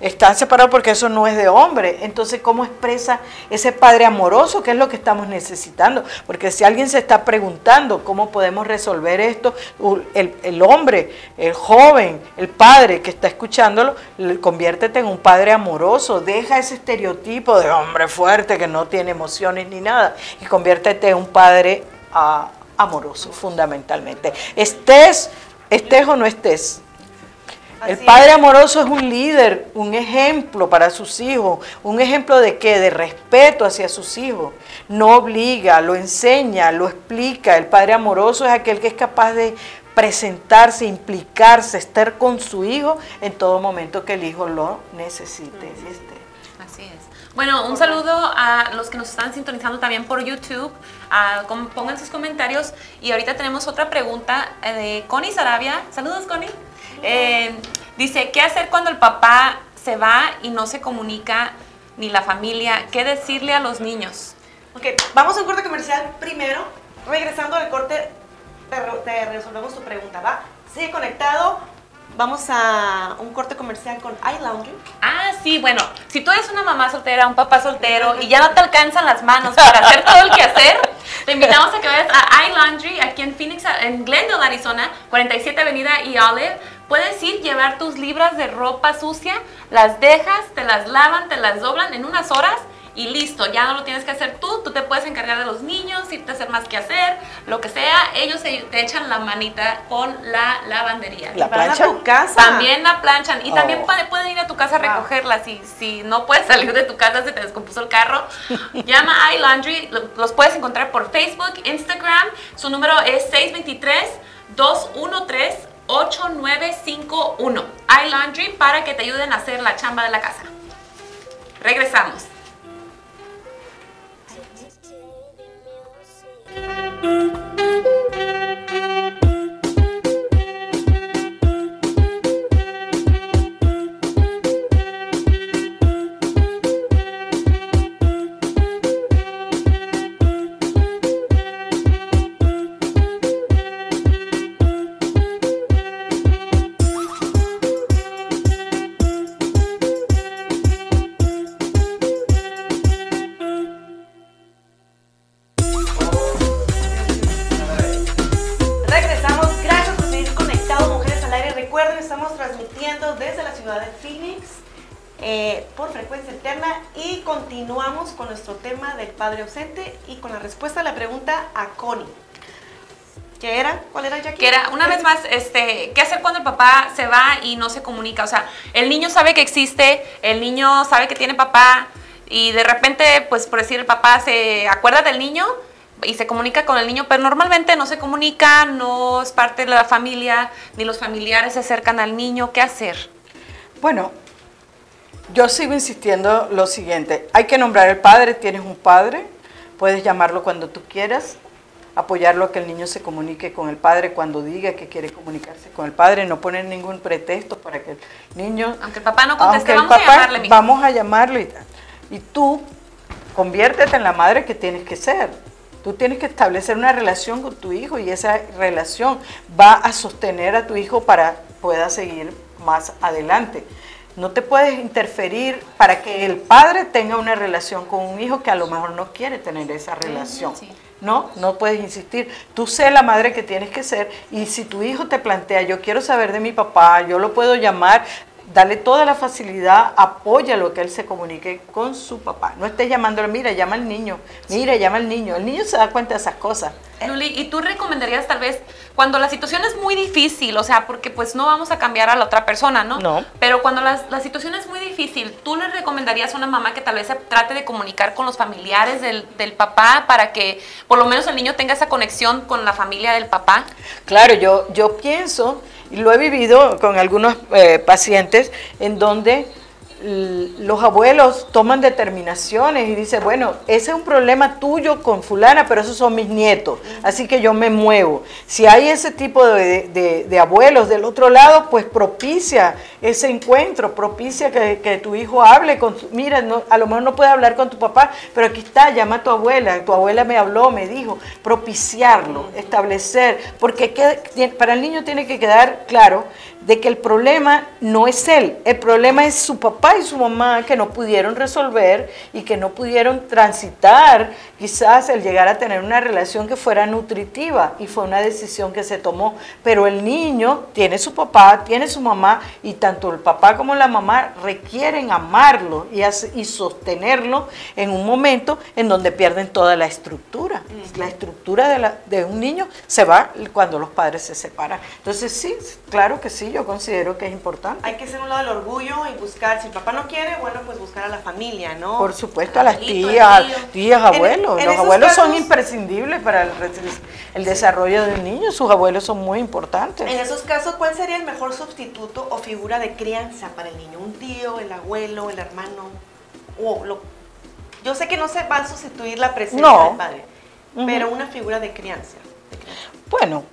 Están separados porque eso no es de hombre. Entonces, ¿cómo expresa ese padre amoroso? ¿Qué es lo que estamos necesitando? Porque si alguien se está preguntando cómo podemos resolver esto, el, el hombre, el joven, el padre que está escuchándolo, conviértete en un padre amoroso. Deja ese estereotipo de hombre fuerte que no tiene emociones ni nada. Y conviértete en un padre amoroso amoroso, fundamentalmente. Estés, estés o no estés. El padre amoroso es un líder, un ejemplo para sus hijos, un ejemplo de qué? De respeto hacia sus hijos. No obliga, lo enseña, lo explica. El padre amoroso es aquel que es capaz de presentarse, implicarse, estar con su hijo en todo momento que el hijo lo necesite. Bueno, un saludo a los que nos están sintonizando también por YouTube. pongan sus comentarios. Y ahorita tenemos otra pregunta eh, de Connie Sarabia. Saludos, Connie. Eh, dice, ¿qué hacer cuando el papá se va y no se comunica ni la familia? ¿Qué decirle a los niños? Ok, vamos a un corte comercial primero. Regresando al corte, te, resolvemos tu pregunta, ¿va? Sigue conectado vamos a un corte comercial con iLaundry. Ah, sí, bueno, si tú eres una mamá soltera, un papá soltero y ya no te alcanzan las manos para hacer todo el que hacer, te invitamos a que vayas a iLaundry aquí en Phoenix, en Glendale, Arizona, 47 Avenida y Olive. Puedes ir, llevar tus libras de ropa sucia, las dejas, te las lavan, te las doblan en unas horas y listo, ya no lo tienes que hacer tú, tú te puedes encargar de los niños, irte a hacer más que hacer, lo que sea, ellos te echan la manita con la lavandería. ¿La planchan? a tu casa? También la planchan y también oh. pueden ir a tu casa a recogerla si, si no puedes salir de tu casa, se te descompuso el carro. Llama a iLaundry, los puedes encontrar por Facebook, Instagram, su número es 623 213 8951 iLaundry para que te ayuden a hacer la chamba de la casa. Regresamos. Thank you. Padre ausente y con la respuesta a la pregunta a Connie. ¿Qué era? ¿Cuál era, Jackie? Que era, una vez más, este, ¿qué hacer cuando el papá se va y no se comunica? O sea, el niño sabe que existe, el niño sabe que tiene papá y de repente, pues por decir, el papá se acuerda del niño y se comunica con el niño, pero normalmente no se comunica, no es parte de la familia, ni los familiares se acercan al niño. ¿Qué hacer? Bueno, yo sigo insistiendo lo siguiente, hay que nombrar el padre, tienes un padre, puedes llamarlo cuando tú quieras, apoyarlo a que el niño se comunique con el padre cuando diga que quiere comunicarse con el padre, no poner ningún pretexto para que el niño... Aunque el papá no conteste, vamos a llamarle. Vamos a llamarle. Y, y tú conviértete en la madre que tienes que ser. Tú tienes que establecer una relación con tu hijo y esa relación va a sostener a tu hijo para pueda seguir más adelante. No te puedes interferir para que el padre tenga una relación con un hijo que a lo mejor no quiere tener esa relación. sí. No, no puedes insistir. Tú sé la madre que tienes que ser y si tu hijo te plantea, yo quiero saber de mi papá, yo lo puedo llamar, dale toda la facilidad, apóyalo que él se comunique con su papá. No estés llamándolo, mira, llama al niño, mira, llama al niño. El niño se da cuenta de esas cosas. Luli, ¿y tú recomendarías tal vez cuando la situación es muy difícil, o sea, porque pues no vamos a cambiar a la otra persona, ¿no? No. Pero cuando la, la situación es muy difícil, ¿tú le recomendarías a una mamá que tal vez se trate de comunicar con los familiares del, del papá para que por lo menos el niño tenga esa conexión con la familia del papá? Claro, yo, yo pienso, lo he vivido con algunos eh, pacientes, en donde los abuelos toman determinaciones y dicen, bueno, ese es un problema tuyo con fulana, pero esos son mis nietos, así que yo me muevo. Si hay ese tipo de, de- de abuelos del otro lado, pues propicia ese encuentro, propicia que, que tu hijo hable con, tu- mira, no, a lo mejor no puede hablar con tu papá, pero aquí está, llama a tu abuela, tu abuela me habló, me dijo, propiciarlo, establecer, porque que- para el niño tiene que quedar claro de que el problema no es él, el problema es su papá y su mamá que no pudieron resolver y que no pudieron transitar quizás el llegar a tener una relación que fuera nutritiva y fue una decisión que se tomó, pero el niño tiene su papá, tiene su mamá y tanto el papá como la mamá requieren amarlo y, y sostenerlo en un momento en donde pierden toda la estructura. La estructura de, la- de un niño se va cuando los padres se separan. Entonces sí, claro que sí, yo considero que es importante. Hay que ser un lado del orgullo y buscar, si el papá no quiere, bueno, pues buscar a la familia, ¿no? Por supuesto, a las tías, tías, abuelos. en Los esos abuelos son casos- imprescindibles para el, el desarrollo del niño. Sus abuelos son muy importantes. En esos casos, ¿cuál sería el mejor sustituto o figura de crianza para el niño? ¿Un tío, el abuelo, el hermano? O lo- yo sé que no se va a sustituir la presencia No. del padre, Ujú. pero una figura de crianza. de crianza. Bueno,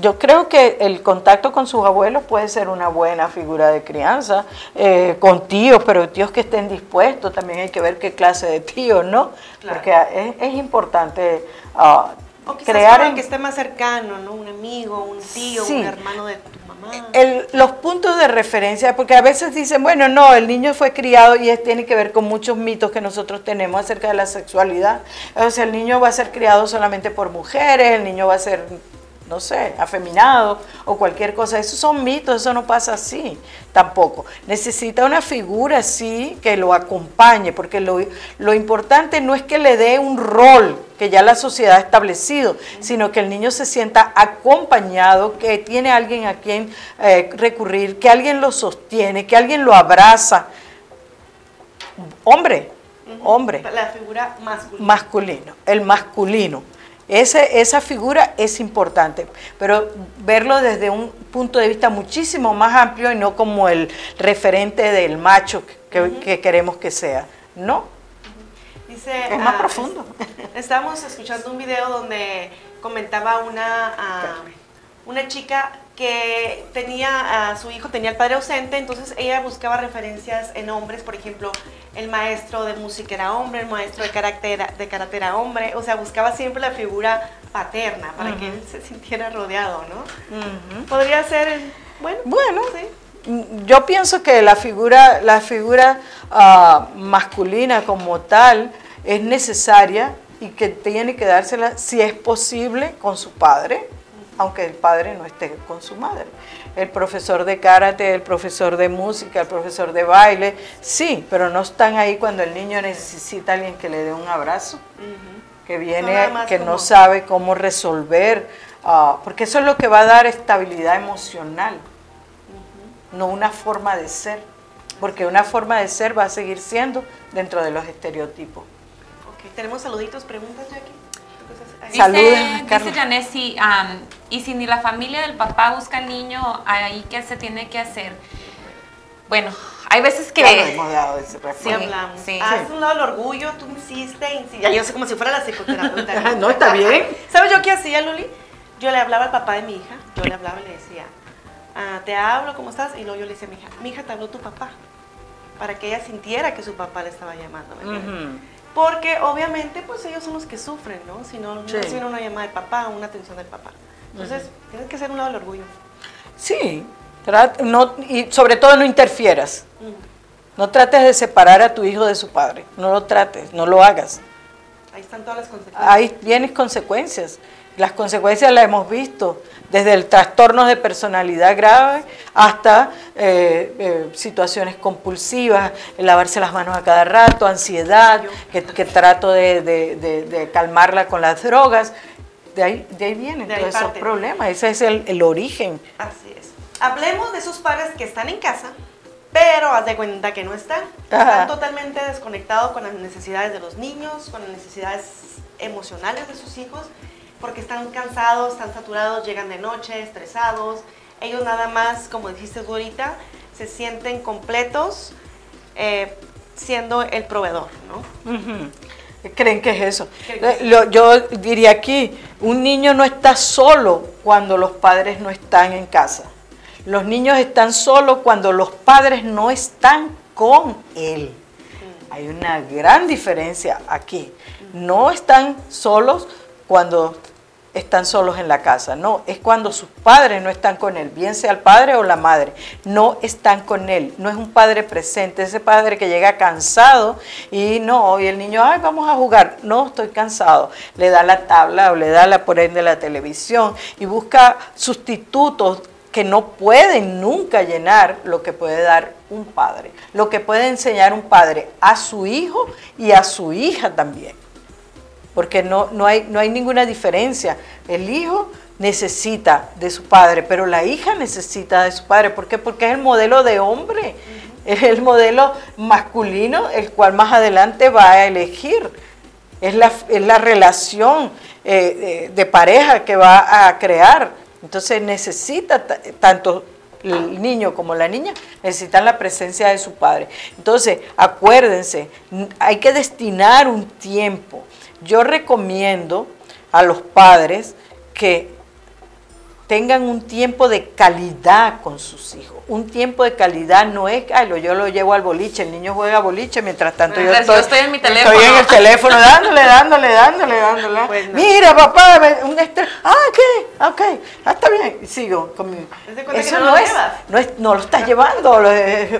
yo creo que el contacto con sus abuelos puede ser una buena figura de crianza, eh, con tíos, pero tíos que estén dispuestos, también hay que ver qué clase de tíos, ¿no? Claro. Porque es, es importante ah, O crear el que esté más cercano, ¿no? Un amigo, un tío, Sí. un hermano de tu mamá. el- los puntos de referencia, porque a veces dicen, bueno, no, el niño fue criado y es, tiene que ver con muchos mitos que nosotros tenemos acerca de la sexualidad. O sea, el niño va a ser criado solamente por mujeres, el niño va a ser, no sé, afeminado o cualquier cosa. Esos son mitos, eso no pasa así tampoco. Necesita una figura así que lo acompañe, porque lo, lo importante no es que le dé un rol que ya la sociedad ha establecido, sino que el niño se sienta acompañado, que tiene alguien a quien eh, recurrir, que alguien lo sostiene, que alguien lo abraza. Hombre, hombre, La figura masculina. masculino, el masculino. Ese, esa figura es importante, pero verlo desde un punto de vista muchísimo más amplio y no como el referente del macho que, que queremos que sea. No, Dice, Es más ah, profundo. es- Estábamos escuchando un video donde comentaba una, ah, una chica que tenía a su hijo, tenía el padre ausente, entonces ella buscaba referencias en hombres, por ejemplo, el maestro de música era hombre, el maestro de carácter, de carácter era hombre, o sea, buscaba siempre la figura paterna para que él se sintiera rodeado, ¿no? Podría ser, bueno, Bueno, sí. Mm, Yo pienso que la figura, la figura ah, masculina como tal es necesaria y que tiene que dársela, si es posible, con su padre, aunque el padre no esté con su madre. El profesor de karate, el profesor de música, el profesor de baile, sí, pero no están ahí cuando el niño necesita a alguien que le dé un abrazo, que viene, que no sabe cómo resolver, ah, porque eso es lo que va a dar estabilidad emocional, no una forma de ser, porque una forma de ser va a seguir siendo dentro de los estereotipos. Ok, tenemos saluditos, preguntas, Jackie. Dice, dice Janesi, y si ni la familia del papá busca al niño, ahí qué se tiene que hacer. Bueno, hay veces que... Ya hemos dado ese sí, hablamos. Sí. Haz un lado el orgullo, tú insistes, insistes. Ya yo sé como si fuera la psicoterapeuta. no, está bien. ¿Sabes yo qué hacía, Luli? Yo le hablaba al papá de mi hija, yo le hablaba y le decía, ah, te hablo, ¿cómo estás? Y luego yo le decía a mi hija, mi hija te habló tu papá, para que ella sintiera que su papá le estaba llamando. Porque obviamente pues ellos son los que sufren, ¿no? Si no, reciben una llamada del papá, una atención del papá. Entonces, tienes que ser un lado del orgullo. Sí, no, y sobre todo no interfieras. No trates de separar a tu hijo de su padre. No lo trates, no lo hagas. Ahí están todas las consecuencias. Ahí tienes consecuencias. Las consecuencias las hemos visto, desde el trastorno de personalidad grave hasta eh, eh, situaciones compulsivas, lavarse las manos a cada rato, ansiedad, que, trato de, calmarla con las drogas. De ahí, de ahí vienen todos esos problemas, ese es el, origen. Así es. Hablemos de esos padres que están en casa, pero haz de cuenta que no están. Están totalmente desconectados con las necesidades de los niños, con las necesidades emocionales de sus hijos porque están cansados, están saturados, llegan de noche, estresados. Ellos nada más, como dijiste tú ahorita, se sienten completos eh, siendo el proveedor, ¿no? ¿Creen que es eso? yo diría aquí, un niño no está solo cuando los padres no están en casa. Los niños están solos cuando los padres no están con él. Mm. Hay una gran diferencia aquí. No están solos cuando están solos en la casa, no, es cuando sus padres no están con él, bien sea el padre o la madre, no están con él, no es un padre presente, ese padre que llega cansado y no, y el niño, ay, vamos a jugar, no, estoy cansado, le da la tabla o le da la por ende la televisión y busca sustitutos que no pueden nunca llenar lo que puede dar un padre, lo que puede enseñar un padre a su hijo y a su hija también porque no, no, hay, no hay ninguna diferencia. El hijo necesita de su padre, pero la hija necesita de su padre. ¿Por qué? Porque es el modelo de hombre, es el modelo masculino, el cual más adelante va a elegir. Es la, la relación eh, de, pareja que va a crear. Entonces necesita tanto el niño como la niña necesitan la presencia de su padre. Entonces, acuérdense, hay que destinar un tiempo yo recomiendo a los padres que tengan un tiempo de calidad con sus hijos. Un tiempo de calidad no es, ay, yo lo llevo al boliche, el niño juega boliche, mientras tanto yo, estoy, en mi teléfono. Estoy en el teléfono dándole, dándole, dándole, dándole. Pues Mira, papá, un estrés. Ah, ¿qué? Ok, ah, está bien. sigo con mi... Eso no, es, no, es, no lo estás llevando,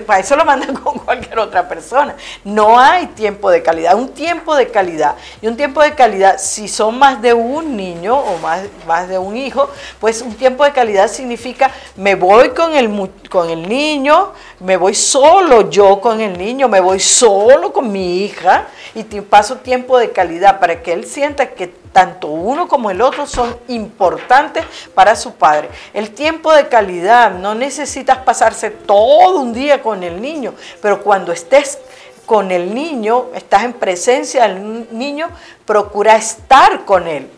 para eso lo mandan con cualquier otra persona. No hay tiempo de calidad, un tiempo de calidad. Y un tiempo de calidad, si son más de un niño o más, más de un hijo, pues un tiempo de calidad significa me voy con el, con el niño, me voy solo yo con el niño, me voy solo con mi hija y paso tiempo de calidad para que él sienta que tanto uno como el otro son importantes para su padre. El tiempo de calidad, no necesitas pasarse todo un día con el niño, pero cuando estés con el niño, estás en presencia del niño, procura estar con él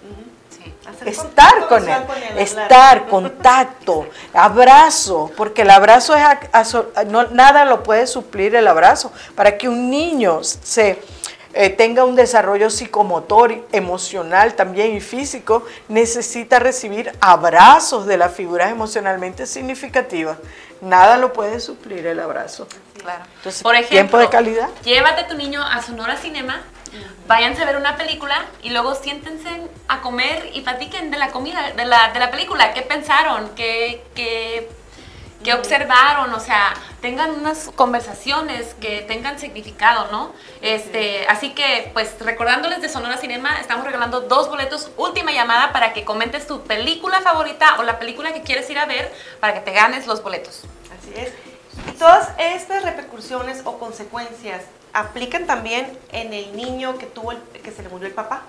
estar con él, estar, contacto, abrazo, porque el abrazo es, no, nada lo puede suplir el abrazo. Para que un niño se eh, tenga un desarrollo psicomotor, emocional también y físico, necesita recibir abrazos de las figuras emocionalmente significativas. Nada lo puede suplir el abrazo. Claro. Por ejemplo, tiempo de calidad. Llévate a tu niño a Sonora Cinema váyanse a ver una película y luego siéntense a comer y platiquen de la comida, de la, de la película, qué pensaron, qué, qué, qué observaron, o sea, tengan unas conversaciones que tengan significado, ¿no? Este, así que, pues, recordándoles de Sonora Cinema, estamos regalando dos boletos, última llamada para que comentes tu película favorita o la película que quieres ir a ver para que te ganes los boletos. Así es. Y todas estas repercusiones o consecuencias aplican también en el niño que tuvo el, que se le murió el papá,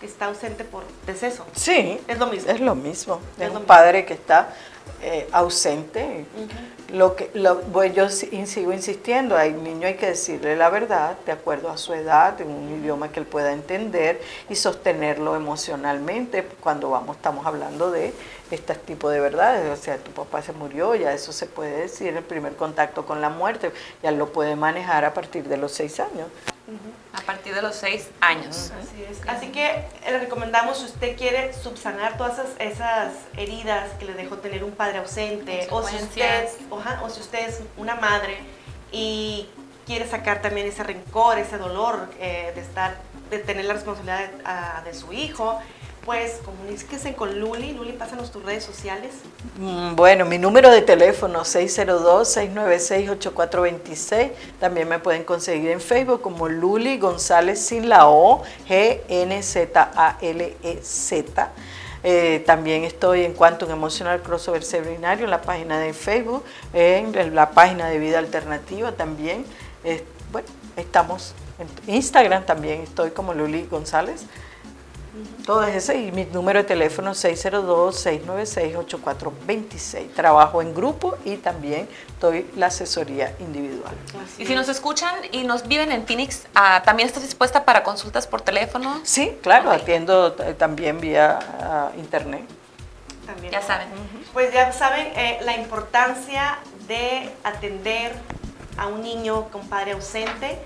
que está ausente por deceso. Sí. Es lo mismo. Es lo mismo. Es un mismo. padre que está eh, ausente. Lo que, lo, bueno, yo si- sigo insistiendo, al niño hay que decirle la verdad de acuerdo a su edad, en un idioma que él pueda entender y sostenerlo emocionalmente cuando vamos, estamos hablando de este tipo de verdades. O sea, tu papá se murió, ya eso se puede decir, el primer contacto con la muerte, ya lo puede manejar a partir de los seis años. A partir de los seis años. Así es. Así que eh, le recomendamos si usted quiere subsanar todas esas, esas heridas que le dejó tener un padre ausente, o si usted, oja, o si usted es una madre y quiere sacar también ese rencor, ese dolor eh, de estar, de tener la responsabilidad de, ah, de su hijo, pues comuníquese con Luli. Luli, pásanos tus redes sociales. Mm, Bueno, mi número de teléfono 602-696-8426. También me pueden conseguir en Facebook como Luli González sin la O, G-N-Z-A-L-E-Z. Eh, también estoy en Quantum Emotional Crossover Seminario en la página de Facebook, en la página de Vida Alternativa también. Bueno, estamos en Instagram también, estoy como Luli González. Todo ese y mi número de teléfono 602-696-8426. Trabajo en grupo y también doy la asesoría individual. Y si nos escuchan y nos viven en Phoenix, ah, ¿también estás dispuesta para consultas por teléfono? Sí, claro, Ok. atiendo eh, también vía ah, internet. También. Ya saben. Pues ya saben eh, la importancia de atender a un niño con padre ausente.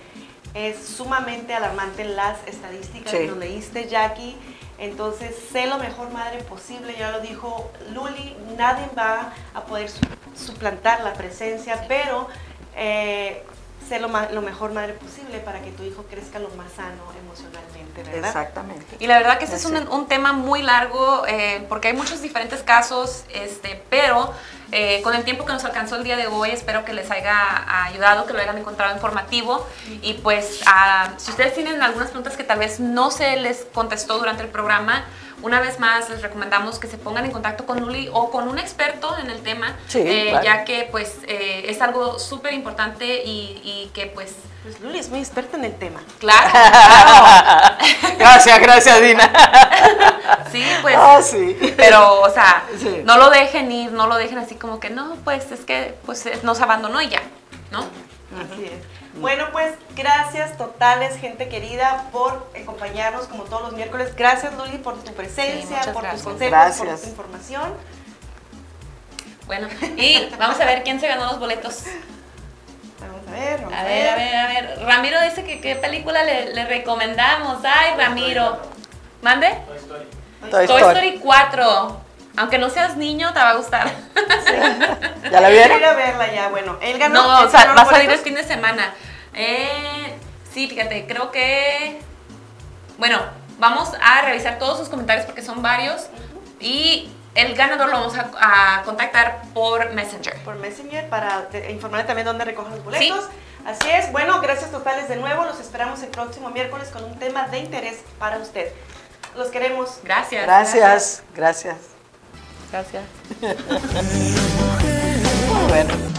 Es sumamente alarmante las estadísticas Sí. que nos leíste, Jackie. Entonces, sé lo mejor madre posible, ya lo dijo Luli, nadie va a poder su- suplantar la presencia, pero eh, sé lo, lo mejor madre posible para que tu hijo crezca lo más sano emocionalmente, ¿verdad? Exactamente. Y la verdad que este es un tema muy largo eh, porque hay muchos diferentes casos, este, pero eh, con el tiempo que nos alcanzó el día de hoy espero que les haya ayudado, que lo hayan encontrado informativo y pues ah, si ustedes tienen algunas preguntas que tal vez no se les contestó durante el programa, una vez más les recomendamos que se pongan en contacto con Luli o con un experto en el tema, Sí, eh, claro. ya que pues eh, es algo súper importante y, y que pues Pues Luli es muy experta en el tema. claro, claro, Gracias, gracias, Dina. sí, pues... Ah, sí. Pero, o sea, Sí. no lo dejen ir, no lo dejen así como que, no, pues es que pues nos abandonó y ya, ¿no? Así es. Bueno, pues gracias totales, gente querida, por acompañarnos como todos los miércoles. Gracias, Luli, por tu presencia, por gracias. tus consejos, por Gracias. tu información. Bueno, y vamos a ver quién se ganó los boletos. A ver, vamos A ver, a ver, a ver. Ramiro dice que qué película le, le recomendamos. Ay, Ramiro. ¿Mande? Toy Toy Story. Story 4. Aunque no seas niño, te va a gustar. ¿Ya la Quiero vieron? a verla ya, bueno. Él ganó. No, o sea, va a salir el fin de semana. Eh, sí, fíjate, creo que. Bueno, vamos a revisar todos sus comentarios porque son varios. Y el ganador lo vamos a, a contactar por Messenger. Por Messenger para informarle también dónde recogen los boletos. Así es. Bueno, gracias totales de nuevo. Los esperamos el próximo miércoles con un tema de interés para usted. Los queremos. Gracias. Gracias, gracias. Gracias. Muy bueno.